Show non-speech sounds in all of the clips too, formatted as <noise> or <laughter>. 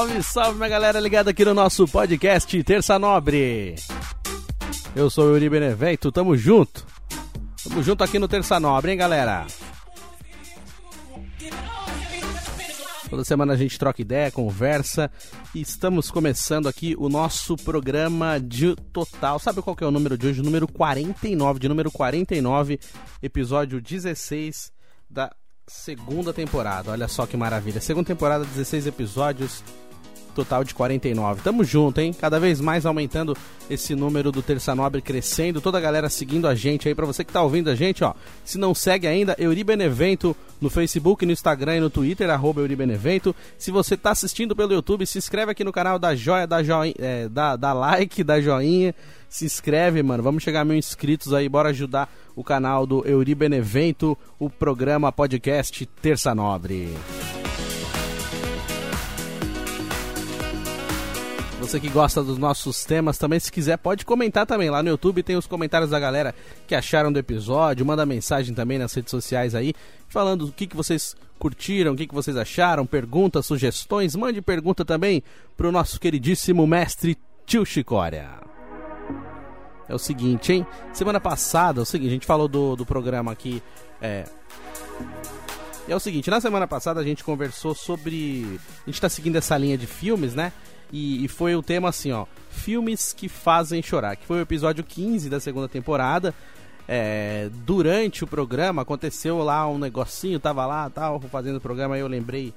Salve, salve, minha galera ligada aqui no nosso podcast Terça Nobre. Eu sou o Yuri Benevento, tamo junto. Tamo junto aqui no Terça Nobre, hein, galera? Toda semana a gente troca ideia, conversa e estamos começando aqui o nosso programa de total. Sabe qual que é o número de hoje? Número 49, de número 49, episódio 16 da segunda temporada. Olha só que maravilha. Segunda temporada, 16 episódios, total de 49. Tamo junto, hein? Cada vez mais aumentando esse número do Terça Nobre crescendo, toda a galera seguindo a gente aí. Para você que tá ouvindo a gente, ó, se não segue ainda, Euribenevento no Facebook, no Instagram e no Twitter, arroba Euribenevento. Se você tá assistindo pelo YouTube, se inscreve aqui no canal da joia, da joinha, é, da, da like, <laughs> da joinha. Se inscreve, mano. Vamos chegar a mil inscritos aí, bora ajudar o canal do Euribenevento, o programa podcast Terça Nobre. Você que gosta dos nossos temas também, se quiser, pode comentar também. Lá no YouTube tem os comentários da galera que acharam do episódio. Manda mensagem também nas redes sociais aí, falando o que, que vocês curtiram, o que, que vocês acharam, perguntas, sugestões. Mande pergunta também pro nosso queridíssimo mestre Tio Chicória. É o seguinte, hein? Semana passada, é o seguinte, a gente falou do, do programa aqui. É, é o seguinte, na semana passada a gente conversou sobre. A gente tá seguindo essa linha de filmes, né? E, e, foi o tema assim, ó. Filmes que fazem chorar. Que foi o episódio 15 da segunda temporada. É, durante o programa aconteceu lá um negocinho, tava lá, tal, fazendo o programa, aí eu lembrei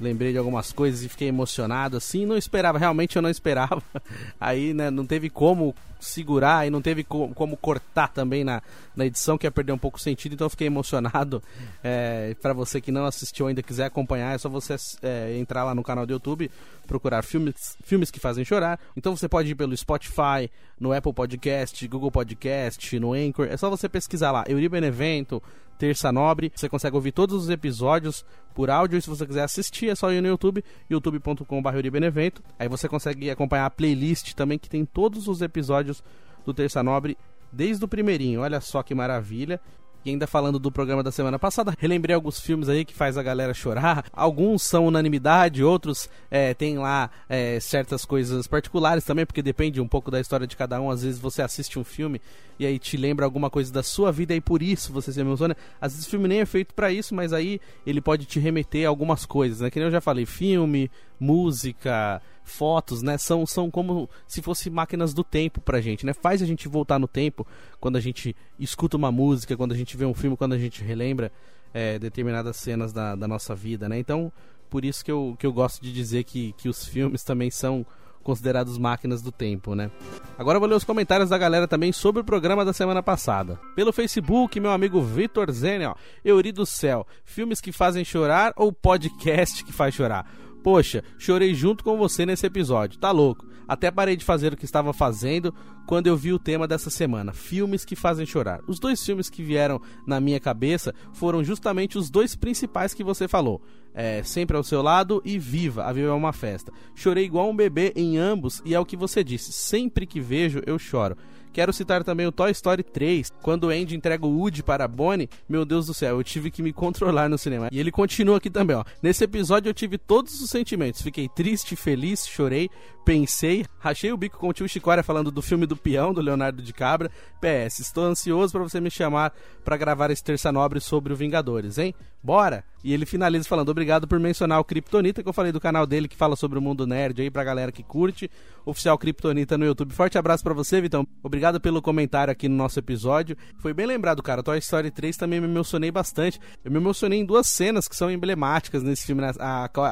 lembrei de algumas coisas e fiquei emocionado assim, não esperava, realmente eu não esperava. <laughs> Aí, né, não teve como segurar e não teve co como cortar também na, na edição, que ia perder um pouco o sentido, então eu fiquei emocionado. É, para você que não assistiu ainda quiser acompanhar, é só você é, entrar lá no canal do YouTube, procurar filmes, filmes que fazem chorar. Então você pode ir pelo Spotify, no Apple Podcast, Google Podcast, no Anchor, é só você pesquisar lá, Euribenevento, Terça Nobre. Você consegue ouvir todos os episódios por áudio. E se você quiser assistir, é só ir no YouTube, youtube.com.br. Aí você consegue acompanhar a playlist também, que tem todos os episódios do Terça Nobre desde o primeirinho. Olha só que maravilha. E ainda falando do programa da semana passada, relembrei alguns filmes aí que faz a galera chorar. Alguns são unanimidade, outros é, tem lá é, certas coisas particulares também, porque depende um pouco da história de cada um. Às vezes você assiste um filme e aí te lembra alguma coisa da sua vida e por isso você se emociona. Às vezes o filme nem é feito para isso, mas aí ele pode te remeter a algumas coisas, né? Que nem eu já falei, filme, música, fotos, né? São, são como se fossem máquinas do tempo pra gente, né? Faz a gente voltar no tempo quando a gente escuta uma música, quando a gente vê um filme, quando a gente relembra é, determinadas cenas da, da nossa vida, né? Então, por isso que eu, que eu gosto de dizer que, que os filmes também são considerados máquinas do tempo, né? Agora vou ler os comentários da galera também sobre o programa da semana passada. Pelo Facebook, meu amigo Vitor Zene, ó, Euri do Céu, filmes que fazem chorar ou podcast que faz chorar? Poxa, chorei junto com você nesse episódio, tá louco? Até parei de fazer o que estava fazendo quando eu vi o tema dessa semana: filmes que fazem chorar. Os dois filmes que vieram na minha cabeça foram justamente os dois principais que você falou: é, Sempre ao seu lado e Viva, a Viva é uma festa. Chorei igual um bebê em ambos e é o que você disse: sempre que vejo eu choro. Quero citar também o Toy Story 3, quando Andy entrega o Woody para Bonnie. Meu Deus do céu, eu tive que me controlar no cinema. E ele continua aqui também, ó. Nesse episódio eu tive todos os sentimentos. Fiquei triste, feliz, chorei, pensei, rachei o bico com o tio Chicória falando do filme do peão do Leonardo de Cabra. PS, estou ansioso para você me chamar para gravar esse terça nobre sobre o Vingadores, hein? Bora! E ele finaliza falando: obrigado por mencionar o Kryptonita, que eu falei do canal dele que fala sobre o mundo nerd aí pra galera que curte. Oficial Kryptonita no YouTube. Forte abraço para você, Vitão. Obrigado pelo comentário aqui no nosso episódio. Foi bem lembrado, cara. Toy Story 3 também me emocionei bastante. Eu me emocionei em duas cenas que são emblemáticas nesse filme, né?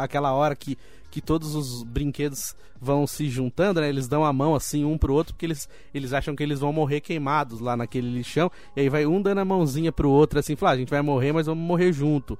aquela hora que que todos os brinquedos vão se juntando, né? Eles dão a mão assim um pro outro porque eles, eles acham que eles vão morrer queimados lá naquele lixão. E aí vai um dando a mãozinha pro outro assim, falar, ah, a gente vai morrer, mas vamos morrer junto.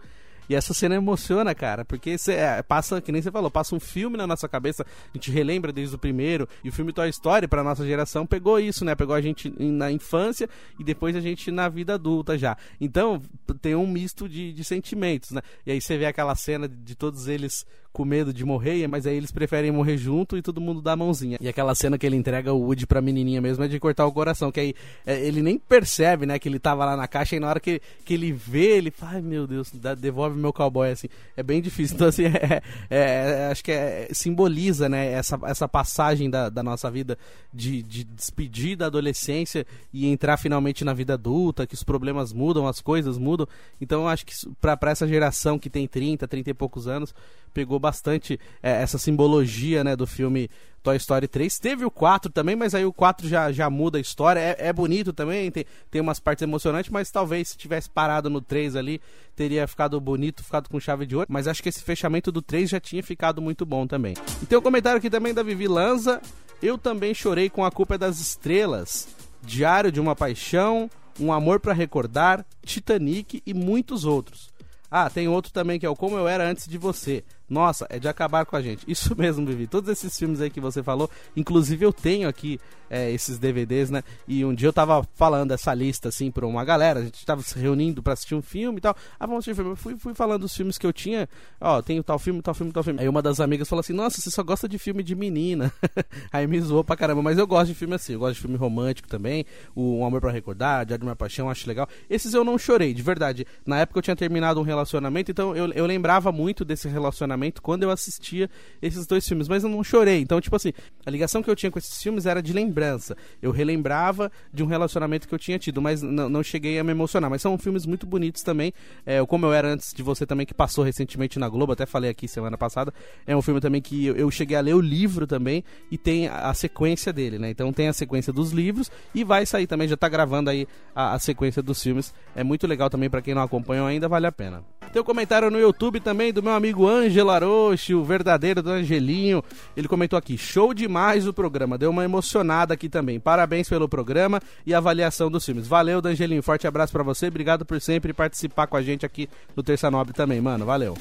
E essa cena emociona, cara, porque cê, é, passa, que nem você falou, passa um filme na nossa cabeça, a gente relembra desde o primeiro, e o filme Toy Story, pra nossa geração, pegou isso, né? Pegou a gente na infância e depois a gente na vida adulta já. Então, tem um misto de, de sentimentos, né? E aí você vê aquela cena de, de todos eles com medo de morrer, mas aí eles preferem morrer junto e todo mundo dá a mãozinha. E aquela cena que ele entrega o Woody pra menininha mesmo é de cortar o coração, que aí é, ele nem percebe, né, que ele tava lá na caixa e na hora que, que ele vê, ele fala, ai meu Deus, dá, devolve meu cowboy, assim. É bem difícil. Então, assim, <laughs> é, é, é, acho que é, simboliza, né, essa, essa passagem da, da nossa vida de, de despedir da adolescência e entrar finalmente na vida adulta, que os problemas mudam, as coisas mudam. Então, eu acho que pra, pra essa geração que tem 30, 30 e poucos anos, pegou bastante é, essa simbologia né, do filme Toy Story 3. Teve o 4 também, mas aí o 4 já, já muda a história. É, é bonito também, tem, tem umas partes emocionantes, mas talvez se tivesse parado no 3 ali, teria ficado bonito, ficado com chave de ouro. Mas acho que esse fechamento do 3 já tinha ficado muito bom também. E tem um comentário aqui também da Vivi Lanza. Eu também chorei com a culpa é das estrelas. Diário de uma Paixão, Um Amor para Recordar, Titanic e muitos outros. Ah, tem outro também que é o Como Eu Era Antes de Você. Nossa, é de acabar com a gente. Isso <laughs> mesmo, Vivi. Todos esses filmes aí que você falou, inclusive eu tenho aqui é, esses DVDs, né? E um dia eu tava falando essa lista, assim, pra uma galera. A gente tava se reunindo pra assistir um filme e tal. Ah, vamos assistir filme. Eu fui, fui falando dos filmes que eu tinha. Ó, tenho tal filme, tal filme, tal filme. Aí uma das amigas falou assim: Nossa, você só gosta de filme de menina. <laughs> aí me zoou pra caramba. Mas eu gosto de filme assim. Eu gosto de filme romântico também. O Um Amor pra Recordar, Diário de uma Paixão, acho legal. Esses eu não chorei, de verdade. Na época eu tinha terminado um relacionamento, então eu, eu lembrava muito desse relacionamento quando eu assistia esses dois filmes, mas eu não chorei. Então, tipo assim, a ligação que eu tinha com esses filmes era de lembrança. Eu relembrava de um relacionamento que eu tinha tido, mas não, cheguei a me emocionar. Mas são filmes muito bonitos também. É, Como Eu Era Antes de Você também, que passou recentemente na Globo, até falei aqui semana passada. É um filme também que eu, cheguei a ler o livro também e tem a, sequência dele, né? Então tem a sequência dos livros e vai sair também, já tá gravando aí a, a sequência dos filmes. É muito legal também para quem não acompanhou ainda, vale a pena. Tem um comentário no YouTube também do meu amigo Ângelo Aroche, o verdadeiro do Angelinho. Ele comentou aqui: show demais o programa, deu uma emocionada aqui também. Parabéns pelo programa e avaliação dos filmes. Valeu, Angelinho. Forte abraço para você. Obrigado por sempre participar com a gente aqui no Terça Nobre também, mano. Valeu.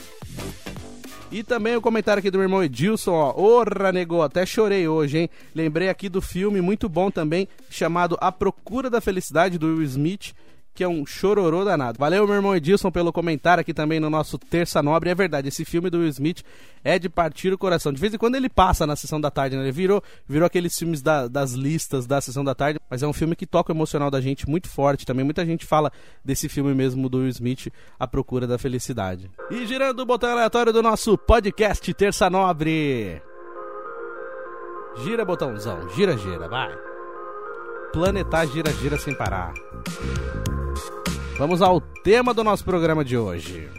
E também o comentário aqui do meu irmão Edilson, ó. Orra, negou, até chorei hoje, hein? Lembrei aqui do filme muito bom também, chamado A Procura da Felicidade, do Will Smith que é um chororô danado. Valeu, meu irmão Edilson, pelo comentário aqui também no nosso Terça Nobre. É verdade, esse filme do Will Smith é de partir o coração. De vez em quando ele passa na sessão da tarde, né? Ele virou, virou aqueles filmes da, das listas da sessão da tarde, mas é um filme que toca o emocional da gente muito forte também. Muita gente fala desse filme mesmo do Will Smith, A Procura da Felicidade. E girando o botão aleatório do nosso podcast Terça Nobre. Gira, botãozão. Gira, gira, vai. Planetar gira, gira sem parar. Vamos ao tema do nosso programa de hoje.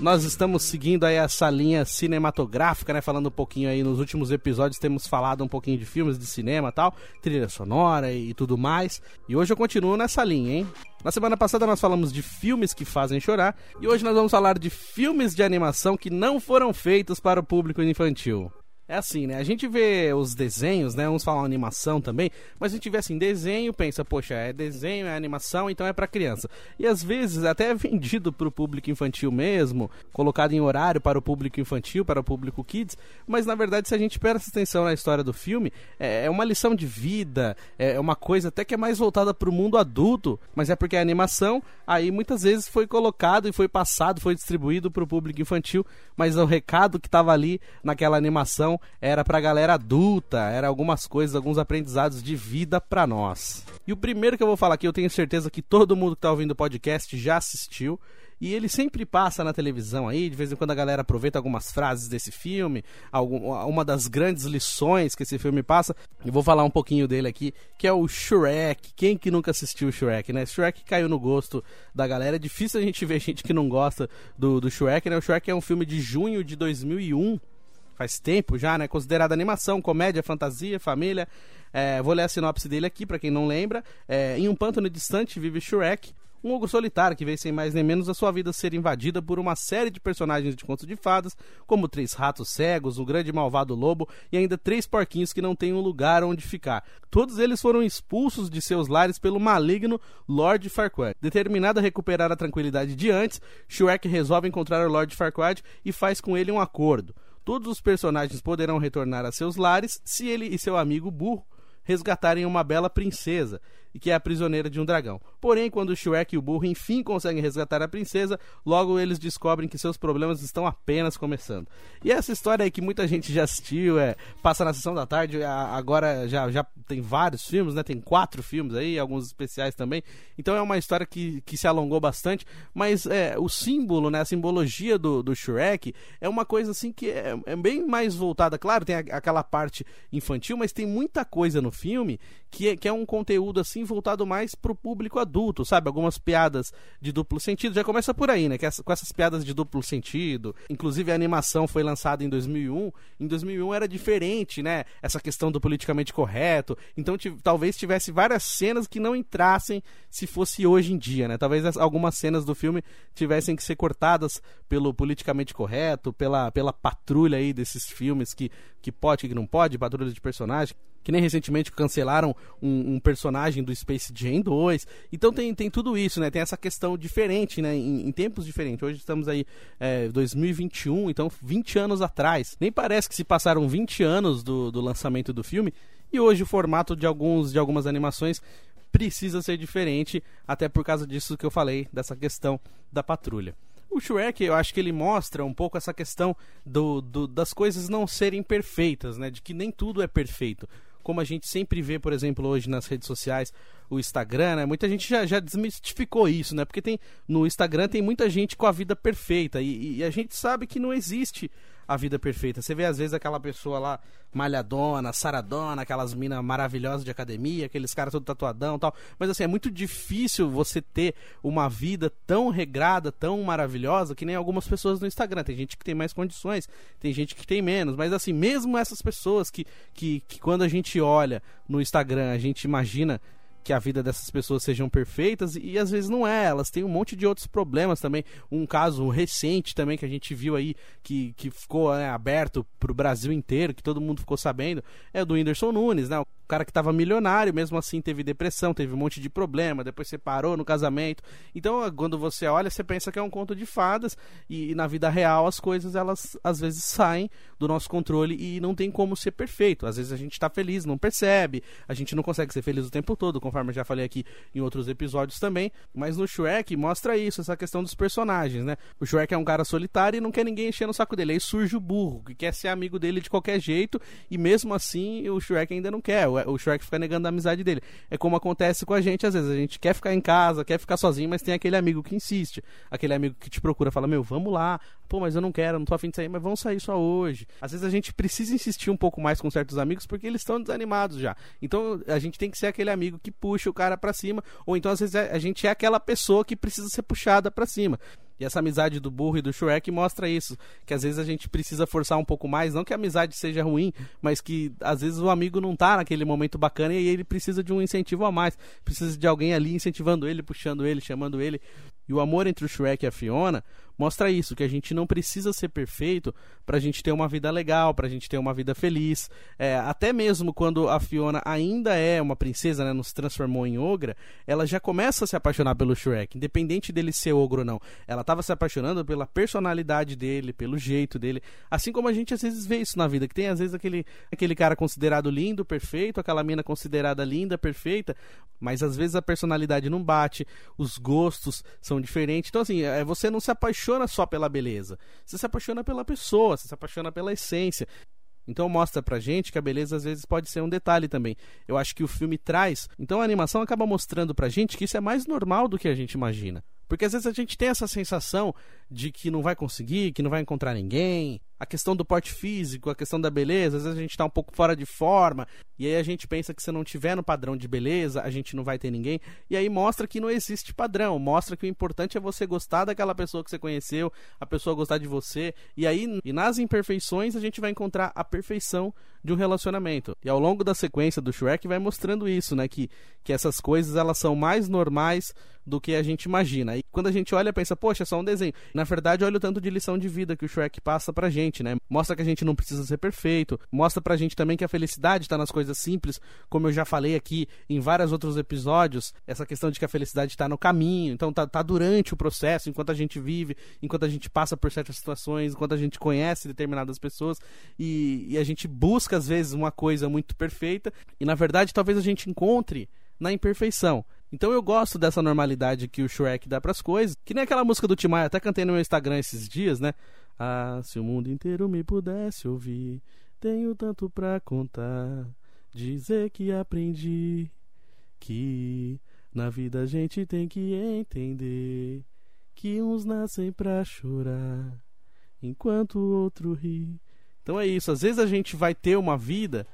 Nós estamos seguindo aí essa linha cinematográfica, né? Falando um pouquinho aí nos últimos episódios temos falado um pouquinho de filmes de cinema, tal, trilha sonora e tudo mais. E hoje eu continuo nessa linha, hein? Na semana passada nós falamos de filmes que fazem chorar e hoje nós vamos falar de filmes de animação que não foram feitos para o público infantil. É assim, né? A gente vê os desenhos, né? Vamos falar animação também, mas a gente vê assim, desenho, pensa, poxa, é desenho, é animação, então é para criança. E às vezes até é vendido para o público infantil mesmo, colocado em horário para o público infantil, para o público kids, mas na verdade se a gente presta atenção na história do filme, é, é uma lição de vida, é uma coisa até que é mais voltada para o mundo adulto, mas é porque a animação aí muitas vezes foi colocado e foi passado, foi distribuído para o público infantil, mas o recado que estava ali naquela animação era pra galera adulta, era algumas coisas, alguns aprendizados de vida pra nós. E o primeiro que eu vou falar aqui, eu tenho certeza que todo mundo que tá ouvindo o podcast já assistiu. E ele sempre passa na televisão aí, de vez em quando a galera aproveita algumas frases desse filme, algum, uma das grandes lições que esse filme passa. E vou falar um pouquinho dele aqui, que é o Shrek. Quem que nunca assistiu o Shrek, né? Shrek caiu no gosto da galera. É difícil a gente ver gente que não gosta do, do Shrek, né? O Shrek é um filme de junho de 2001 faz tempo já, né? Considerada animação, comédia, fantasia, família. É, vou ler a sinopse dele aqui para quem não lembra. É, em um pântano distante vive Shrek, um ogro solitário que vê sem mais nem menos a sua vida ser invadida por uma série de personagens de contos de fadas, como três ratos cegos, um grande malvado lobo e ainda três porquinhos que não têm um lugar onde ficar. Todos eles foram expulsos de seus lares pelo maligno Lord Farquaad. Determinado a recuperar a tranquilidade de antes, Shrek resolve encontrar o Lord Farquaad e faz com ele um acordo. Todos os personagens poderão retornar a seus lares se ele e seu amigo burro resgatarem uma bela princesa e que é a prisioneira de um dragão. Porém, quando o Shrek e o burro enfim conseguem resgatar a princesa, logo eles descobrem que seus problemas estão apenas começando. E essa história aí que muita gente já assistiu, é, passa na sessão da tarde, agora já, já tem vários filmes, né? Tem quatro filmes aí, alguns especiais também. Então é uma história que, que se alongou bastante, mas é, o símbolo, né? A simbologia do, do Shrek é uma coisa assim que é, é bem mais voltada. Claro, tem a, aquela parte infantil, mas tem muita coisa no filme que é, que é um conteúdo assim voltado mais pro público adulto, sabe? Algumas piadas de duplo sentido. Já começa por aí, né? Que essa, com essas piadas de duplo sentido. Inclusive a animação foi lançada em 2001. Em 2001 era diferente, né? Essa questão do politicamente correto. Então talvez tivesse várias cenas que não entrassem se fosse hoje em dia, né? Talvez algumas cenas do filme tivessem que ser cortadas pelo politicamente correto, pela, pela patrulha aí desses filmes que, que pode, que não pode, patrulha de personagem que nem recentemente cancelaram um, um, personagem do Space Jam 2. Então tem, tem tudo isso, né? Tem essa questão diferente, né? Em, em tempos diferentes. Hoje estamos aí é, 2021, então 20 anos atrás. Nem parece que se passaram 20 anos do, do lançamento do filme. E hoje o formato de, alguns, de algumas animações precisa ser diferente, até por causa disso que eu falei, dessa questão da patrulha. O Shrek, eu acho que ele mostra um pouco essa questão do, do, das coisas não serem perfeitas, né? De que nem tudo é perfeito como a gente sempre vê, por exemplo, hoje nas redes sociais, o Instagram, né? Muita gente já, já desmistificou isso, né? Porque tem no Instagram tem muita gente com a vida perfeita e, e a gente sabe que não existe a vida perfeita. Você vê às vezes aquela pessoa lá malhadona, saradona, aquelas minas maravilhosas de academia, aqueles caras todo tatuadão, tal. Mas assim, é muito difícil você ter uma vida tão regrada, tão maravilhosa que nem algumas pessoas no Instagram. Tem gente que tem mais condições, tem gente que tem menos, mas assim, mesmo essas pessoas que que, que quando a gente olha no Instagram, a gente imagina que a vida dessas pessoas sejam perfeitas e, às vezes não é, elas têm um monte de outros problemas também. Um caso recente também que a gente viu aí que, que ficou né, aberto para o Brasil inteiro, que todo mundo ficou sabendo, é o do Whindersson Nunes, né? O cara que estava milionário, mesmo assim teve depressão, teve um monte de problema, depois separou no casamento. Então, quando você olha, você pensa que é um conto de fadas e, e na vida real as coisas elas às vezes saem do nosso controle e não tem como ser perfeito. Às vezes a gente está feliz, não percebe, a gente não consegue ser feliz o tempo todo, conforme eu já falei aqui em outros episódios também. Mas no Shrek mostra isso, essa questão dos personagens, né? O Shrek é um cara solitário e não quer ninguém encher no saco dele. Aí surge o burro, que quer ser amigo dele de qualquer jeito e mesmo assim o Shrek ainda não quer o Shrek fica negando a amizade dele. É como acontece com a gente às vezes. A gente quer ficar em casa, quer ficar sozinho, mas tem aquele amigo que insiste. Aquele amigo que te procura, fala: Meu, vamos lá. Pô, mas eu não quero, não tô afim de sair, mas vamos sair só hoje. Às vezes a gente precisa insistir um pouco mais com certos amigos porque eles estão desanimados já. Então a gente tem que ser aquele amigo que puxa o cara para cima, ou então às vezes a gente é aquela pessoa que precisa ser puxada para cima. E essa amizade do burro e do Shrek mostra isso. Que às vezes a gente precisa forçar um pouco mais. Não que a amizade seja ruim, mas que às vezes o amigo não tá naquele momento bacana e ele precisa de um incentivo a mais. Precisa de alguém ali incentivando ele, puxando ele, chamando ele. E o amor entre o Shrek e a Fiona mostra isso, que a gente não precisa ser perfeito para a gente ter uma vida legal, para a gente ter uma vida feliz. É, até mesmo quando a Fiona ainda é uma princesa, né, não se transformou em ogra, ela já começa a se apaixonar pelo Shrek, independente dele ser ogro ou não. Ela estava se apaixonando pela personalidade dele, pelo jeito dele, assim como a gente às vezes vê isso na vida, que tem às vezes aquele, aquele cara considerado lindo, perfeito, aquela mina considerada linda, perfeita, mas às vezes a personalidade não bate, os gostos são diferentes. Então assim, é, você não se apaixona só pela beleza. Você se apaixona pela pessoa, você se apaixona pela essência. Então mostra pra gente que a beleza às vezes pode ser um detalhe também. Eu acho que o filme traz. Então a animação acaba mostrando pra gente que isso é mais normal do que a gente imagina. Porque às vezes a gente tem essa sensação de que não vai conseguir, que não vai encontrar ninguém, a questão do porte físico, a questão da beleza, às vezes a gente tá um pouco fora de forma, e aí a gente pensa que se não tiver no padrão de beleza, a gente não vai ter ninguém, e aí mostra que não existe padrão, mostra que o importante é você gostar daquela pessoa que você conheceu, a pessoa gostar de você, e aí e nas imperfeições a gente vai encontrar a perfeição de um relacionamento. E ao longo da sequência do Shrek vai mostrando isso, né, que que essas coisas elas são mais normais do que a gente imagina. E quando a gente olha, pensa, poxa, é só um desenho. Na verdade, olha o tanto de lição de vida que o Shrek passa pra gente, né? Mostra que a gente não precisa ser perfeito, mostra pra gente também que a felicidade tá nas coisas simples, como eu já falei aqui em vários outros episódios, essa questão de que a felicidade tá no caminho, então tá, tá durante o processo, enquanto a gente vive, enquanto a gente passa por certas situações, enquanto a gente conhece determinadas pessoas e, e a gente busca às vezes uma coisa muito perfeita e na verdade talvez a gente encontre na imperfeição. Então eu gosto dessa normalidade que o Shrek dá pras coisas. Que nem aquela música do Tim Maia, até cantei no meu Instagram esses dias, né? Ah, se o mundo inteiro me pudesse ouvir, tenho tanto pra contar. Dizer que aprendi que na vida a gente tem que entender que uns nascem pra chorar enquanto o outro ri. Então é isso, às vezes a gente vai ter uma vida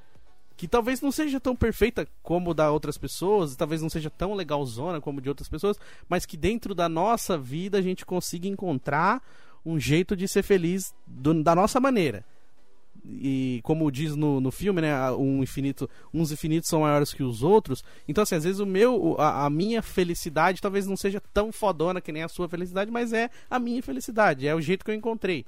que talvez não seja tão perfeita como da outras pessoas, talvez não seja tão legalzona como de outras pessoas, mas que dentro da nossa vida a gente consiga encontrar um jeito de ser feliz do, da nossa maneira. E como diz no, no filme, né, um infinito, uns infinitos são maiores que os outros. Então, assim, às vezes o meu, a, a minha felicidade talvez não seja tão fodona que nem a sua felicidade, mas é a minha felicidade, é o jeito que eu encontrei.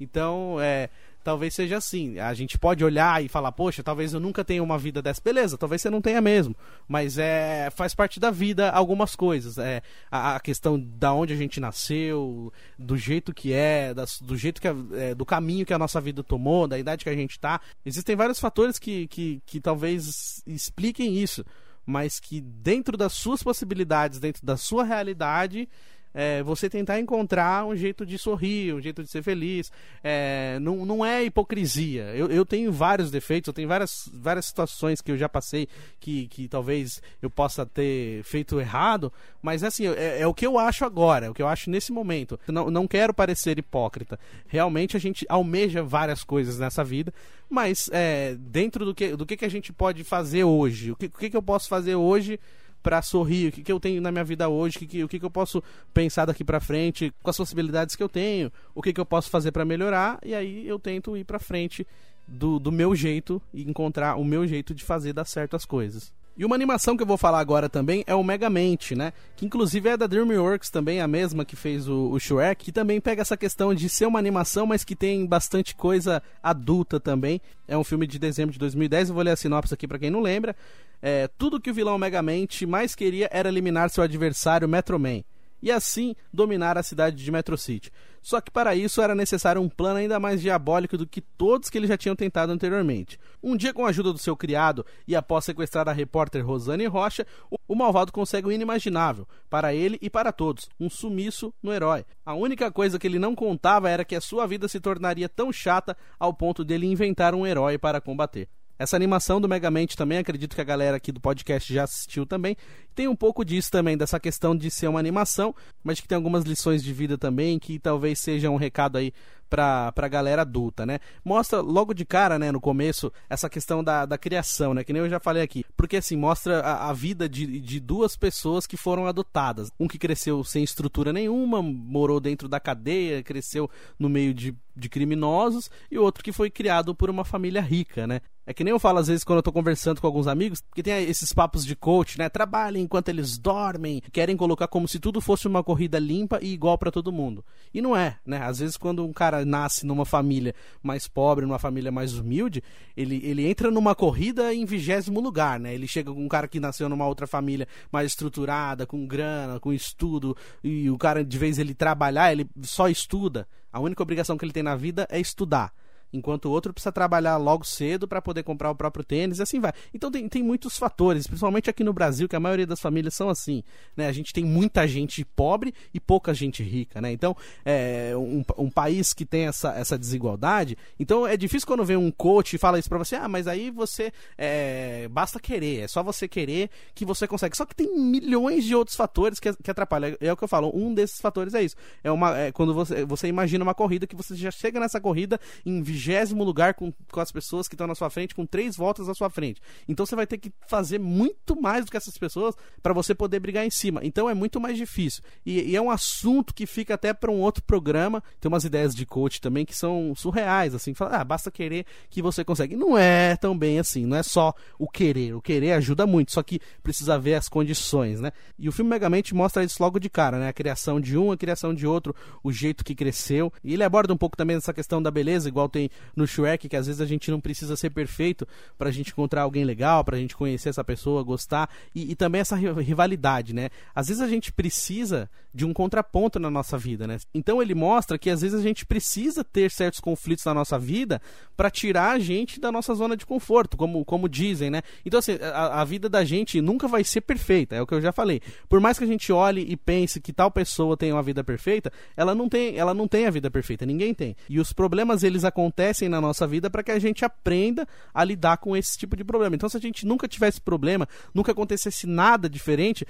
Então, é, talvez seja assim. A gente pode olhar e falar, poxa, talvez eu nunca tenha uma vida dessa. Beleza, talvez você não tenha mesmo. Mas é faz parte da vida algumas coisas. É, a, a questão da onde a gente nasceu, do jeito que é, das, do jeito que a, é, do caminho que a nossa vida tomou, da idade que a gente tá. Existem vários fatores que, que, que talvez expliquem isso. Mas que dentro das suas possibilidades, dentro da sua realidade, é, você tentar encontrar um jeito de sorrir, um jeito de ser feliz. É, não, não é hipocrisia. Eu, eu tenho vários defeitos, eu tenho várias, várias situações que eu já passei que, que talvez eu possa ter feito errado, mas assim, é, é o que eu acho agora, é o que eu acho nesse momento. Não, não quero parecer hipócrita. Realmente a gente almeja várias coisas nessa vida, mas é, dentro do que, do que, que a gente pode fazer hoje, o que, o que, que eu posso fazer hoje para sorrir, o que, que eu tenho na minha vida hoje, que, que, o que, que eu posso pensar daqui para frente, com as possibilidades que eu tenho, o que, que eu posso fazer para melhorar, e aí eu tento ir para frente do, do meu jeito e encontrar o meu jeito de fazer dar certo as coisas. E uma animação que eu vou falar agora também é o Megamente, né? Que inclusive é da DreamWorks também, a mesma que fez o, o Shrek, que também pega essa questão de ser uma animação, mas que tem bastante coisa adulta também. É um filme de dezembro de 2010, eu vou ler a sinopse aqui para quem não lembra. É, tudo que o vilão Megamente mais queria era eliminar seu adversário Metro Man e assim dominar a cidade de Metro City. Só que para isso era necessário um plano ainda mais diabólico do que todos que ele já tinham tentado anteriormente. Um dia, com a ajuda do seu criado e após sequestrar a repórter Rosane Rocha, o malvado consegue o inimaginável, para ele e para todos, um sumiço no herói. A única coisa que ele não contava era que a sua vida se tornaria tão chata ao ponto dele inventar um herói para combater. Essa animação do Megamente também, acredito que a galera aqui do podcast já assistiu também. Tem um pouco disso também, dessa questão de ser uma animação, mas que tem algumas lições de vida também, que talvez seja um recado aí pra, pra galera adulta, né? Mostra logo de cara, né, no começo, essa questão da, da criação, né? Que nem eu já falei aqui. Porque assim, mostra a, a vida de, de duas pessoas que foram adotadas. Um que cresceu sem estrutura nenhuma, morou dentro da cadeia, cresceu no meio de, de criminosos, e outro que foi criado por uma família rica, né? É que nem eu falo às vezes quando eu tô conversando com alguns amigos, que tem esses papos de coach, né? Trabalhem enquanto eles dormem, querem colocar como se tudo fosse uma corrida limpa e igual para todo mundo. E não é, né? Às vezes quando um cara nasce numa família mais pobre, numa família mais humilde, ele, ele entra numa corrida em vigésimo lugar, né? Ele chega com um cara que nasceu numa outra família mais estruturada, com grana, com estudo, e o cara, de vez ele trabalhar, ele só estuda. A única obrigação que ele tem na vida é estudar. Enquanto o outro precisa trabalhar logo cedo para poder comprar o próprio tênis e assim vai. Então tem, tem muitos fatores, principalmente aqui no Brasil, que a maioria das famílias são assim, né? A gente tem muita gente pobre e pouca gente rica, né? Então, é um, um país que tem essa, essa desigualdade, então é difícil quando vem um coach e fala isso para você, ah, mas aí você é, basta querer, é só você querer que você consegue. Só que tem milhões de outros fatores que, que atrapalham. É o que eu falo, um desses fatores é isso. É uma é quando você, você imagina uma corrida que você já chega nessa corrida em vigésimo lugar com, com as pessoas que estão na sua frente, com três voltas na sua frente. Então você vai ter que fazer muito mais do que essas pessoas para você poder brigar em cima. Então é muito mais difícil. E, e é um assunto que fica até para um outro programa. Tem umas ideias de coach também que são surreais, assim. Fala, ah, basta querer que você consegue. Não é tão bem assim. Não é só o querer. O querer ajuda muito, só que precisa ver as condições, né? E o filme Megamente mostra isso logo de cara, né? A criação de um, a criação de outro, o jeito que cresceu. E ele aborda um pouco também essa questão da beleza, igual tem no Shrek, que às vezes a gente não precisa ser perfeito pra gente encontrar alguém legal, pra gente conhecer essa pessoa, gostar. E, e também essa rivalidade, né? Às vezes a gente precisa de um contraponto na nossa vida, né? Então ele mostra que às vezes a gente precisa ter certos conflitos na nossa vida para tirar a gente da nossa zona de conforto, como, como dizem, né? Então, assim, a, a vida da gente nunca vai ser perfeita, é o que eu já falei. Por mais que a gente olhe e pense que tal pessoa tem uma vida perfeita, ela não tem, ela não tem a vida perfeita, ninguém tem. E os problemas eles acontecem na nossa vida para que a gente aprenda a lidar com esse tipo de problema. Então, se a gente nunca tivesse problema, nunca acontecesse nada diferente,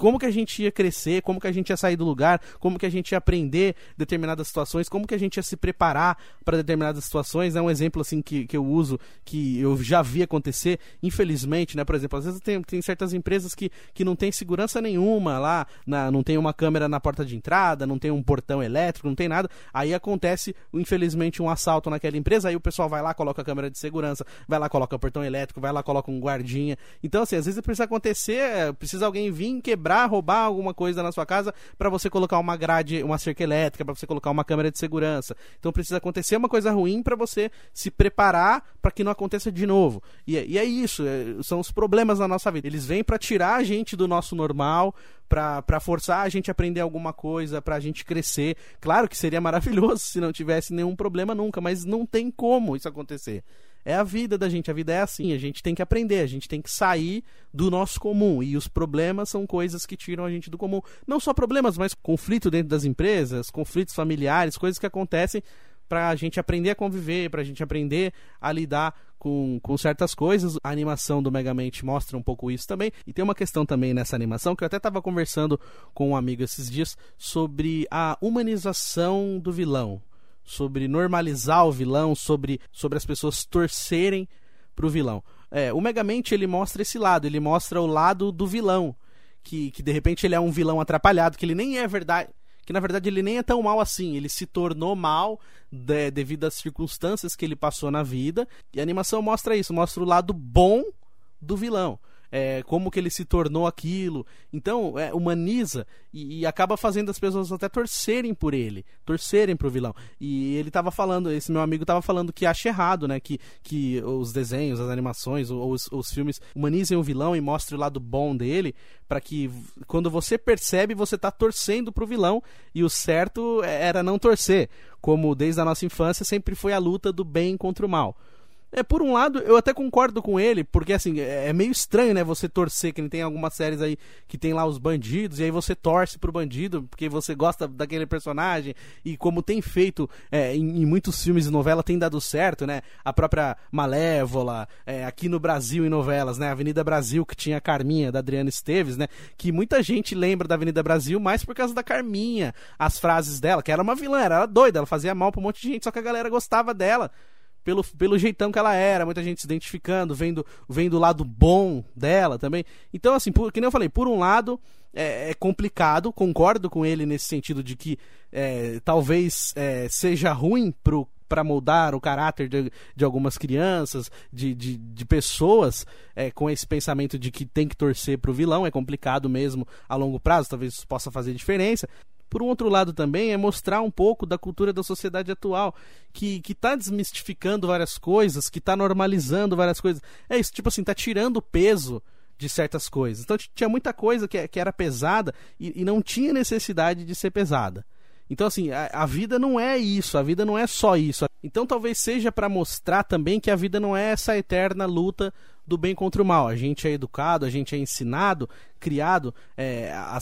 como que a gente ia crescer, como que a gente ia sair do lugar, como que a gente ia aprender determinadas situações, como que a gente ia se preparar para determinadas situações. É um exemplo assim que, que eu uso, que eu já vi acontecer, infelizmente, né? Por exemplo, às vezes tem, tem certas empresas que, que não tem segurança nenhuma lá, na, não tem uma câmera na porta de entrada, não tem um portão elétrico, não tem nada. Aí acontece, infelizmente, um assalto naquela empresa, aí o pessoal vai lá, coloca a câmera de segurança, vai lá, coloca o portão elétrico, vai lá, coloca um guardinha. Então, assim, às vezes precisa acontecer, precisa alguém vir quebrar quebrar, roubar alguma coisa na sua casa para você colocar uma grade, uma cerca elétrica, para você colocar uma câmera de segurança. Então precisa acontecer uma coisa ruim para você se preparar para que não aconteça de novo. E, é, e é isso, é, são os problemas na nossa vida. Eles vêm para tirar a gente do nosso normal, para forçar a gente a aprender alguma coisa, para a gente crescer. Claro que seria maravilhoso <laughs> se não tivesse nenhum problema nunca, mas não tem como isso acontecer. É a vida da gente, a vida é assim, a gente tem que aprender, a gente tem que sair do nosso comum. E os problemas são coisas que tiram a gente do comum. Não só problemas, mas conflito dentro das empresas, conflitos familiares, coisas que acontecem para a gente aprender a conviver, para a gente aprender a lidar com, com certas coisas. A animação do Megamente mostra um pouco isso também. E tem uma questão também nessa animação que eu até estava conversando com um amigo esses dias sobre a humanização do vilão sobre normalizar o vilão, sobre, sobre as pessoas torcerem pro vilão. É, o Megamente ele mostra esse lado, ele mostra o lado do vilão, que, que de repente ele é um vilão atrapalhado, que ele nem é verdade, que na verdade ele nem é tão mal assim, ele se tornou mal de, devido às circunstâncias que ele passou na vida, e a animação mostra isso, mostra o lado bom do vilão é, como que ele se tornou aquilo. Então, é, humaniza e, e, acaba fazendo as pessoas até torcerem por ele, torcerem pro vilão. E ele tava falando, esse meu amigo tava falando que acha errado, né? Que, que os desenhos, as animações, ou os, os filmes humanizem o vilão e mostrem o lado bom dele, para que quando você percebe, você tá torcendo pro vilão, e o certo era não torcer. Como desde a nossa infância sempre foi a luta do bem contra o mal. É, por um lado, eu até concordo com ele, porque assim, é, é meio estranho, né, você torcer, que tem algumas séries aí que tem lá os bandidos, e aí você torce pro bandido, porque você gosta daquele personagem, e como tem feito é, em, em, muitos filmes e novela, tem dado certo, né, a própria Malévola, é, aqui no Brasil em novelas, né, Avenida Brasil, que tinha a Carminha, da Adriana Esteves, né, que muita gente lembra da Avenida Brasil mais por causa da Carminha, as frases dela, que era uma vilã, era doida, ela fazia mal pra um monte de gente, só que a galera gostava dela, pelo, pelo jeitão que ela era, muita gente se identificando, vendo, vendo o lado bom dela também. Então, assim, por, que nem eu falei, por um lado é, é complicado, concordo com ele nesse sentido de que é, talvez é, seja ruim pro para moldar o caráter de, de algumas crianças, de, de, de pessoas é, com esse pensamento de que tem que torcer pro vilão, é complicado mesmo a longo prazo, talvez isso possa fazer diferença. Por um outro lado também é mostrar um pouco da cultura da sociedade atual, que que tá desmistificando várias coisas, que está normalizando várias coisas. É isso, tipo assim, tá tirando peso de certas coisas. Então tinha muita coisa que, que era pesada e, e não tinha necessidade de ser pesada. Então, assim, a, a, vida não é isso, a vida não é só isso. Então, talvez seja para mostrar também que a vida não é essa eterna luta do bem contra o mal. A gente é educado, a gente é ensinado, criado é, a,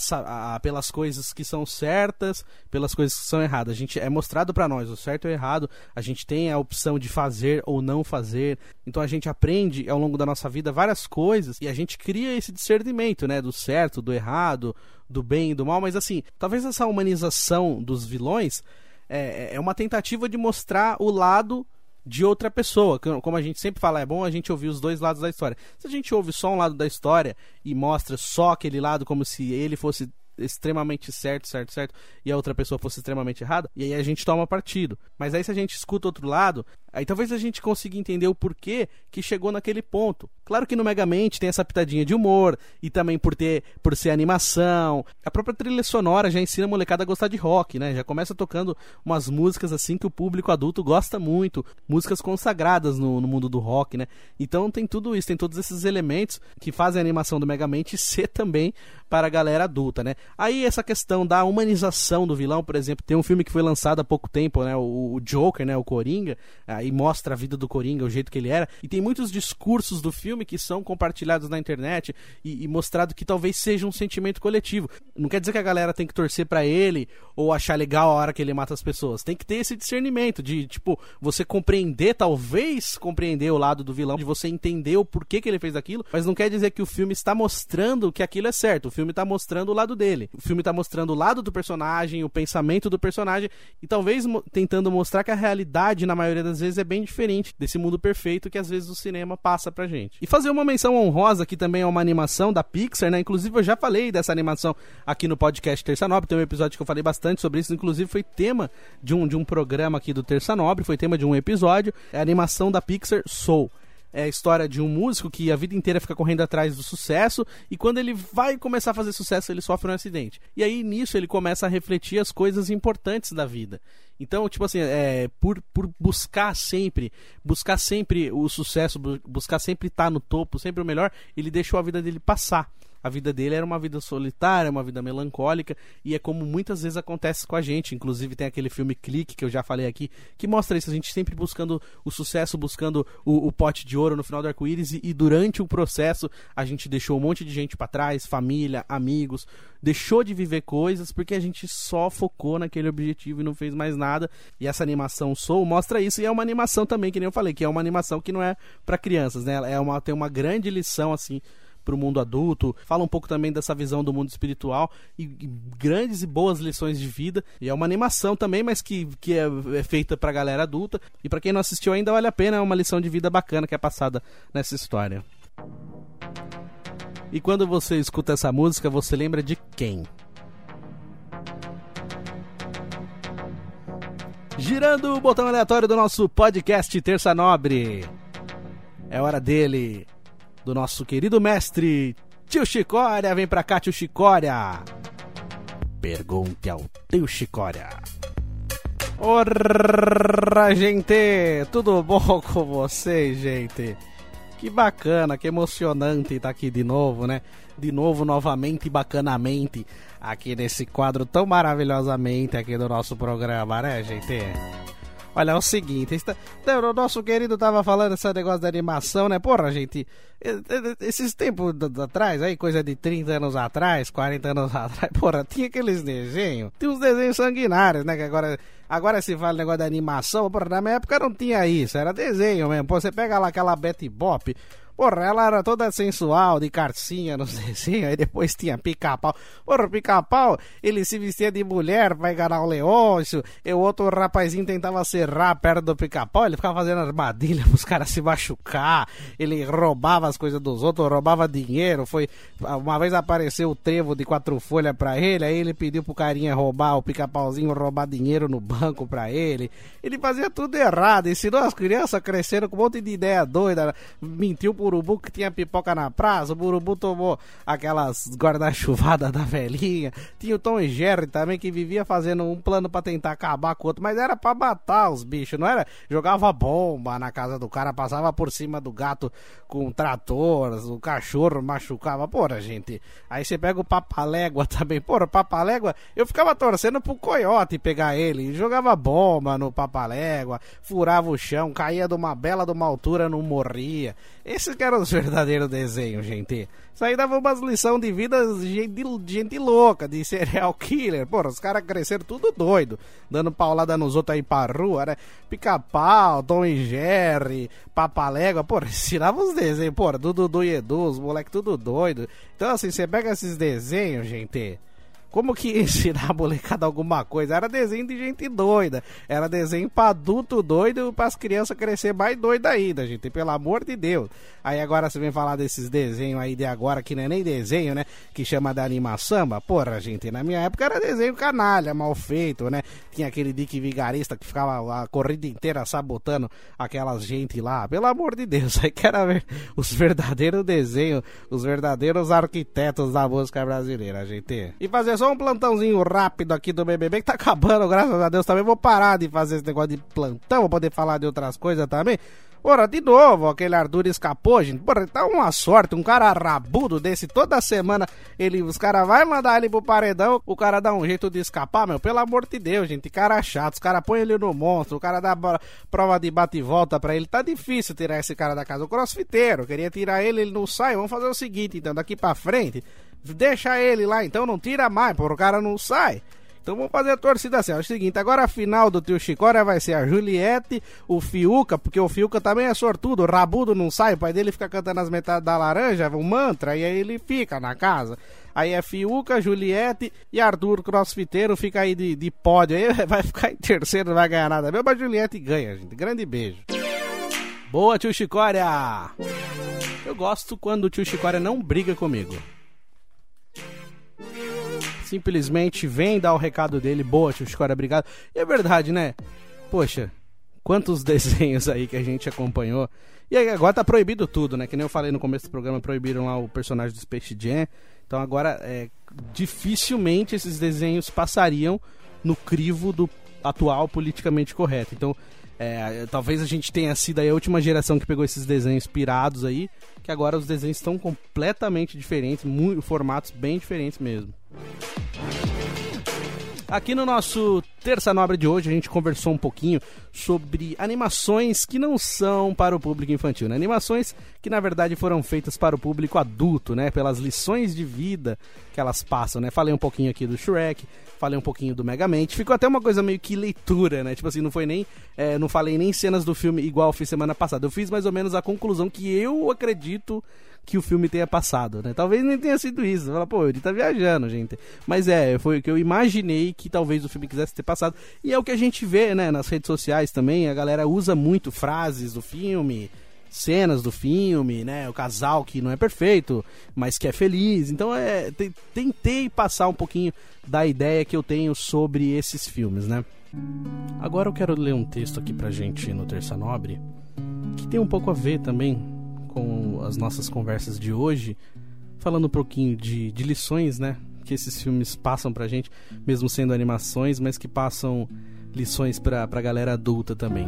a, pelas coisas que são certas, pelas coisas que são erradas. A gente é mostrado para nós o certo e o errado. A gente tem a opção de fazer ou não fazer. Então a gente aprende ao longo da nossa vida várias coisas e a gente cria esse discernimento, né, do certo, do errado, do bem e do mal, mas assim, talvez essa humanização dos vilões é, é uma tentativa de mostrar o lado de outra pessoa. Como a gente sempre fala, é bom a gente ouvir os dois lados da história. Se a gente ouve só um lado da história e mostra só aquele lado como se ele fosse extremamente certo, certo, certo, e a outra pessoa fosse extremamente errada, e aí a gente toma partido. Mas aí se a gente escuta outro lado, aí talvez a gente consiga entender o porquê que chegou naquele ponto. Claro que no Megamente tem essa pitadinha de humor, e também por ter por ser animação. A própria trilha sonora já ensina a molecada a gostar de rock, né? Já começa tocando umas músicas assim que o público adulto gosta muito, músicas consagradas no, no mundo do rock, né? Então tem tudo isso, tem todos esses elementos que fazem a animação do Megamente ser também para a galera adulta, né? Aí essa questão da humanização do vilão, por exemplo, tem um filme que foi lançado há pouco tempo, né? O, o Joker, né? O Coringa, aí mostra a vida do Coringa, o jeito que ele era, e tem muitos discursos do filme que são compartilhados na internet e, e mostrado que talvez seja um sentimento coletivo. Não quer dizer que a galera tem que torcer para ele ou achar legal a hora que ele mata as pessoas. Tem que ter esse discernimento de, tipo, você compreender, talvez compreender o lado do vilão, de você entender o porquê que ele fez aquilo, mas não quer dizer que o filme está mostrando que aquilo é certo. O filme está mostrando o lado dele. O filme está mostrando o lado do personagem, o pensamento do personagem e talvez tentando mostrar que a realidade, na maioria das vezes, é bem diferente desse mundo perfeito que às vezes o cinema passa pra gente. E fazer uma menção honrosa que também é uma animação da Pixar, né? Inclusive eu já falei dessa animação aqui no podcast Terça Nobre, tem um episódio que eu falei bastante sobre isso, inclusive foi tema de um, de um programa aqui do Terça Nobre, foi tema de um episódio, é a animação da Pixar Soul é a história de um músico que a vida inteira fica correndo atrás do sucesso e quando ele vai começar a fazer sucesso ele sofre um acidente. E aí nisso ele começa a refletir as coisas importantes da vida. Então, tipo assim, é, por, por buscar sempre, buscar sempre o sucesso, buscar sempre estar no topo, sempre o melhor, ele deixou a vida dele passar a vida dele era uma vida solitária, uma vida melancólica, e é como muitas vezes acontece com a gente. Inclusive tem aquele filme Clique, que eu já falei aqui, que mostra isso, a gente sempre buscando o sucesso, buscando o, o pote de ouro no final do arco-íris, e, e, durante o processo a gente deixou um monte de gente para trás, família, amigos, deixou de viver coisas porque a gente só focou naquele objetivo e não fez mais nada. E essa animação Soul mostra isso, e é uma animação também, que nem eu falei, que é uma animação que não é para crianças, né? É uma, tem uma grande lição assim para o mundo adulto, fala um pouco também dessa visão do mundo espiritual e, e, grandes e boas lições de vida. E é uma animação também, mas que, que é, é feita para galera adulta. E para quem não assistiu ainda, vale a pena, é uma lição de vida bacana que é passada nessa história. E quando você escuta essa música, você lembra de quem? Girando o botão aleatório do nosso podcast Terça Nobre. É hora dele, do nosso querido mestre Tio Chicória. Vem pra cá, Tio Chicória. Pergunte ao Tio Chicória. Ora, gente, tudo bom <laughs> com vocês, gente? Que bacana, que emocionante estar tá aqui de novo, né? De novo, novamente, bacanamente, aqui nesse quadro tão maravilhosamente aqui do nosso programa, né, gente? Olha, é o seguinte, está, o nosso querido tava falando esse negócio da animação, né? Porra, gente, esses tempos atrás, aí, coisa de 30 anos atrás, 40 anos <laughs> atrás, porra, tinha aqueles desenhos, tinha uns desenhos sanguinários, né? Que agora, agora se fala negócio da animação, porra, na minha época não tinha isso, era desenho mesmo. Pô, você pega lá aquela Betty Bop, Porra, ela era toda sensual, de carcinha nos desenhos, aí depois tinha pica-pau. Porra, pica-pau, ele se vestia de mulher pra enganar o Leôncio, e o outro rapazinho tentava serrar perto do pica-pau, ele ficava fazendo armadilha <laughs> pros caras se machucar, ele roubava as coisas dos outros, roubava dinheiro, foi... Uma vez apareceu o trevo de quatro folhas pra ele, aí ele pediu pro carinha roubar o pica-pauzinho, roubar dinheiro no banco pra ele. Ele fazia tudo errado, ensinou as crianças, cresceram com um monte de ideia doida, mentiu pro urubu que tinha pipoca na praça, o urubu tomou aquelas guarda-chuvadas da velhinha. Tinha o Tom e Jerry também que vivia fazendo um plano para tentar acabar com o outro, mas era para matar os bichos, não era? Jogava bomba na casa do cara, passava por cima do gato com um trator, o cachorro machucava. Porra, gente. Aí você pega o Papalégua <laughs> também. Porra, Papalégua, eu ficava torcendo pro coiote pegar ele. Jogava bomba no Papalégua, furava o chão, caía de uma bela de uma altura, não morria. Esses que eram os verdadeiros desenhos, gente. Isso aí dava umas lições de vida de gente, louca, de serial killer. Porra, os caras cresceram tudo doido, dando paulada nos outros aí pra rua, né? Pica-pau, Tom e Jerry, Papalégua. Porra, tirava os desenhos, porra, do Dudu e Edu, os moleques tudo doido. Então, assim, você pega esses desenhos, gente como que ensinar a molecada alguma coisa? Era desenho de gente doida. Era desenho pra adulto doido para as crianças crescer mais doida ainda, gente. Pelo amor de Deus. Aí agora você vem falar desses desenhos aí de agora, que não é nem desenho, né? Que chama de animação. Porra, gente, na minha época era desenho canalha, mal feito, né? Tinha aquele Dick Vigarista que ficava a corrida inteira sabotando aquelas gente lá. Pelo amor de Deus, <laughs> aí que era ver os verdadeiros desenhos, os verdadeiros arquitetos da música brasileira, gente. E fazer só um plantãozinho rápido aqui do BBB que tá acabando, graças a Deus também. Vou parar de fazer esse negócio de plantão, vou poder falar de outras coisas também. Ora, de novo, aquele Arthur escapou, gente. Porra, tá uma sorte, um cara rabudo desse, toda semana ele, os caras vai mandar ele pro paredão, o cara dá um jeito de escapar, meu, pelo amor de Deus, gente, cara chato, os caras põem ele no monstro, o cara dá prova de bate e volta pra ele, tá difícil tirar esse cara da casa. O crossfiteiro, queria tirar ele, ele não sai, vamos fazer o seguinte, então, daqui pra frente, deixa ele lá, então não tira mais, porque o cara não sai. Então vamos fazer a torcida assim. É o seguinte, agora a final do tio Chicória vai ser a Juliette, o Fiuca, porque o Fiuca também é sortudo, o rabudo não sai, o pai dele fica cantando as metades da laranja, um mantra, e aí ele fica na casa. Aí é Fiuca, Juliette e Arthur Crossfiteiro fica aí de, de pódio. Aí <laughs> vai ficar em terceiro, não vai ganhar nada mesmo, mas Juliette ganha, gente. Grande beijo. Boa, tio Chicória! Eu gosto quando o tio Chicória não briga comigo simplesmente vem dar o recado dele, boa, tio Chicória, obrigado. E é verdade, né? Poxa, quantos <laughs> desenhos aí que a gente acompanhou. E agora tá proibido tudo, né? Que nem eu falei no começo do programa, proibiram lá o personagem do Space Jam. Então agora, é, dificilmente esses desenhos passariam no crivo do atual politicamente correto. Então, é, talvez a gente tenha sido a última geração que pegou esses desenhos pirados aí, que agora os desenhos estão completamente diferentes, muito, formatos bem diferentes mesmo. Aqui no nosso Terça Nobre de hoje a gente conversou um pouquinho sobre animações que não são para o público infantil, né? Animações que na verdade foram feitas para o público adulto, né? Pelas lições de vida que elas passam, né? Falei um pouquinho aqui do Shrek, falei um pouquinho do Megamente, ficou até uma coisa meio que leitura, né? Tipo assim, não foi nem, é, não falei nem cenas do filme igual eu fiz semana passada. Eu fiz mais ou menos a conclusão que eu acredito que o filme tenha passado, né? Talvez nem tenha sido isso. Fala, pô, ele tá viajando, gente. Mas é, foi o que eu imaginei que talvez o filme quisesse ter passado. E é o que a gente vê, né, nas redes sociais também. A galera usa muito frases do filme, cenas do filme, né? O casal que não é perfeito, mas que é feliz. Então, é, tentei passar um pouquinho da ideia que eu tenho sobre esses filmes, né? Agora eu quero ler um texto aqui pra gente no Terça Nobre, que tem um pouco a ver também com as nossas conversas de hoje, falando um pouquinho de, de lições, né? Que esses filmes passam pra gente, mesmo sendo animações, mas que passam lições pra, pra galera adulta também.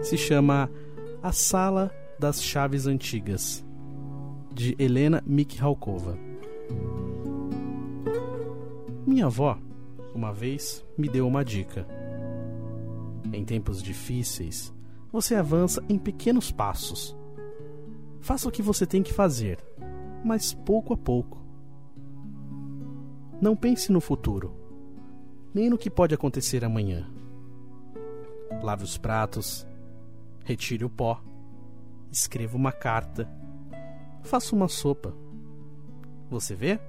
Se chama A Sala das Chaves Antigas, de Helena Mikhalkova. Minha avó, uma vez, me deu uma dica. Em tempos difíceis, você avança em pequenos passos. Faça o que você tem que fazer, mas pouco a pouco. Não pense no futuro, nem no que pode acontecer amanhã. Lave os pratos, retire o pó, escreva uma carta, faça uma sopa. Você vê?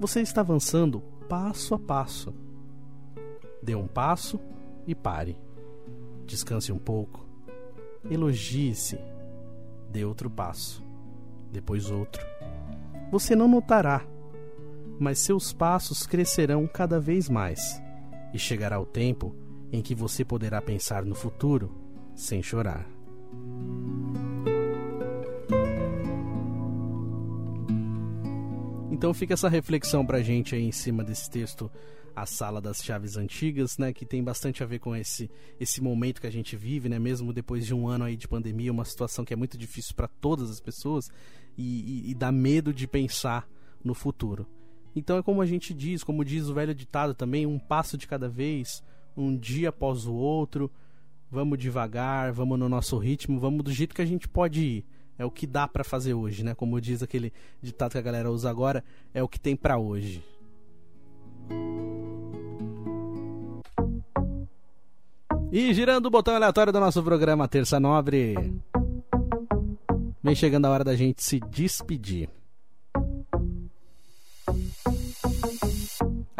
Você está avançando passo a passo. Dê um passo e pare. Descanse um pouco. Elogie-se. Dê outro passo. Depois outro. Você não notará, mas seus passos crescerão cada vez mais, e chegará o tempo em que você poderá pensar no futuro sem chorar. Então fica essa reflexão para gente aí em cima desse texto A Sala das Chaves Antigas, né, que tem bastante a ver com esse esse momento que a gente vive, né, mesmo depois de um ano aí de pandemia, uma situação que é muito difícil para todas as pessoas e, e, e dá medo de pensar no futuro. Então é como a gente diz, como diz o velho ditado também, um passo de cada vez, um dia após o outro, vamos devagar, vamos no nosso ritmo, vamos do jeito que a gente pode ir. É o que dá para fazer hoje, né? Como diz aquele ditado que a galera usa agora, é o que tem para hoje. E girando o botão aleatório do nosso programa Terça Nobre. Vem chegando a hora da gente se despedir.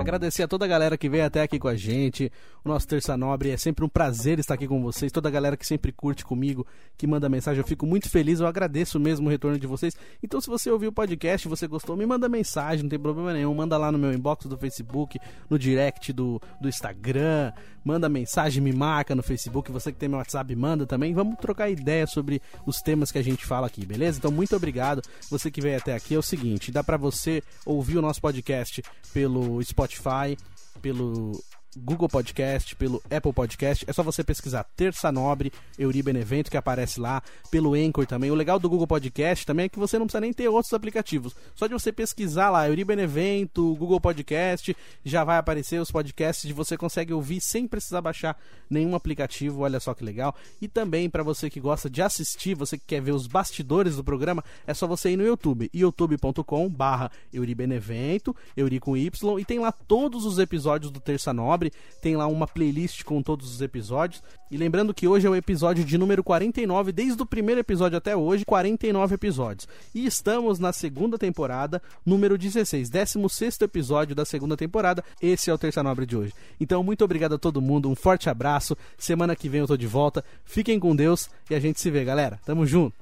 Agradecer a toda a galera que veio até aqui com a gente. O nosso Terça Nobre é sempre um prazer estar aqui com vocês. Toda a galera que sempre curte comigo, que manda mensagem, eu fico muito feliz. Eu agradeço mesmo o retorno de vocês. Então, se você ouviu o podcast, você gostou, me manda mensagem, não tem problema nenhum. Manda lá no meu inbox do Facebook, no direct do, do Instagram. Manda mensagem, me marca no Facebook. Você que tem meu WhatsApp, manda também. Vamos trocar ideia sobre os temas que a gente fala aqui, beleza? Então, muito obrigado. Você que veio até aqui é o seguinte: dá para você ouvir o nosso podcast pelo Spotify Spotify, pelo Google Podcast, pelo Apple Podcast. É só você pesquisar Terça Nobre, Euri Benevento, que aparece lá, pelo Anchor também. O legal do Google Podcast também é que você não precisa nem ter outros aplicativos. Só de você pesquisar lá, Euri Benevento, Google Podcast, já vai aparecer os podcasts e você consegue ouvir sem precisar baixar nenhum aplicativo. Olha só que legal. E também, para você que gosta de assistir, você que quer ver os bastidores do programa, é só você ir no YouTube, youtube.com barra Euri Benevento, Euri com Y, e tem lá todos os episódios do Terça Nobre tem lá uma playlist com todos os episódios. E lembrando que hoje é o episódio de número 49, desde o primeiro episódio até hoje, 49 episódios. E estamos na segunda temporada, número 16, 16 episódio da segunda temporada. Esse é o Terça Nobre de hoje. Então, muito obrigado a todo mundo, um forte abraço. Semana que vem eu tô de volta. Fiquem com Deus e a gente se vê, galera. Tamo junto.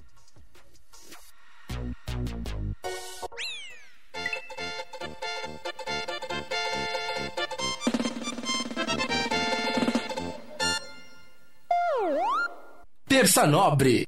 Terça Nobre.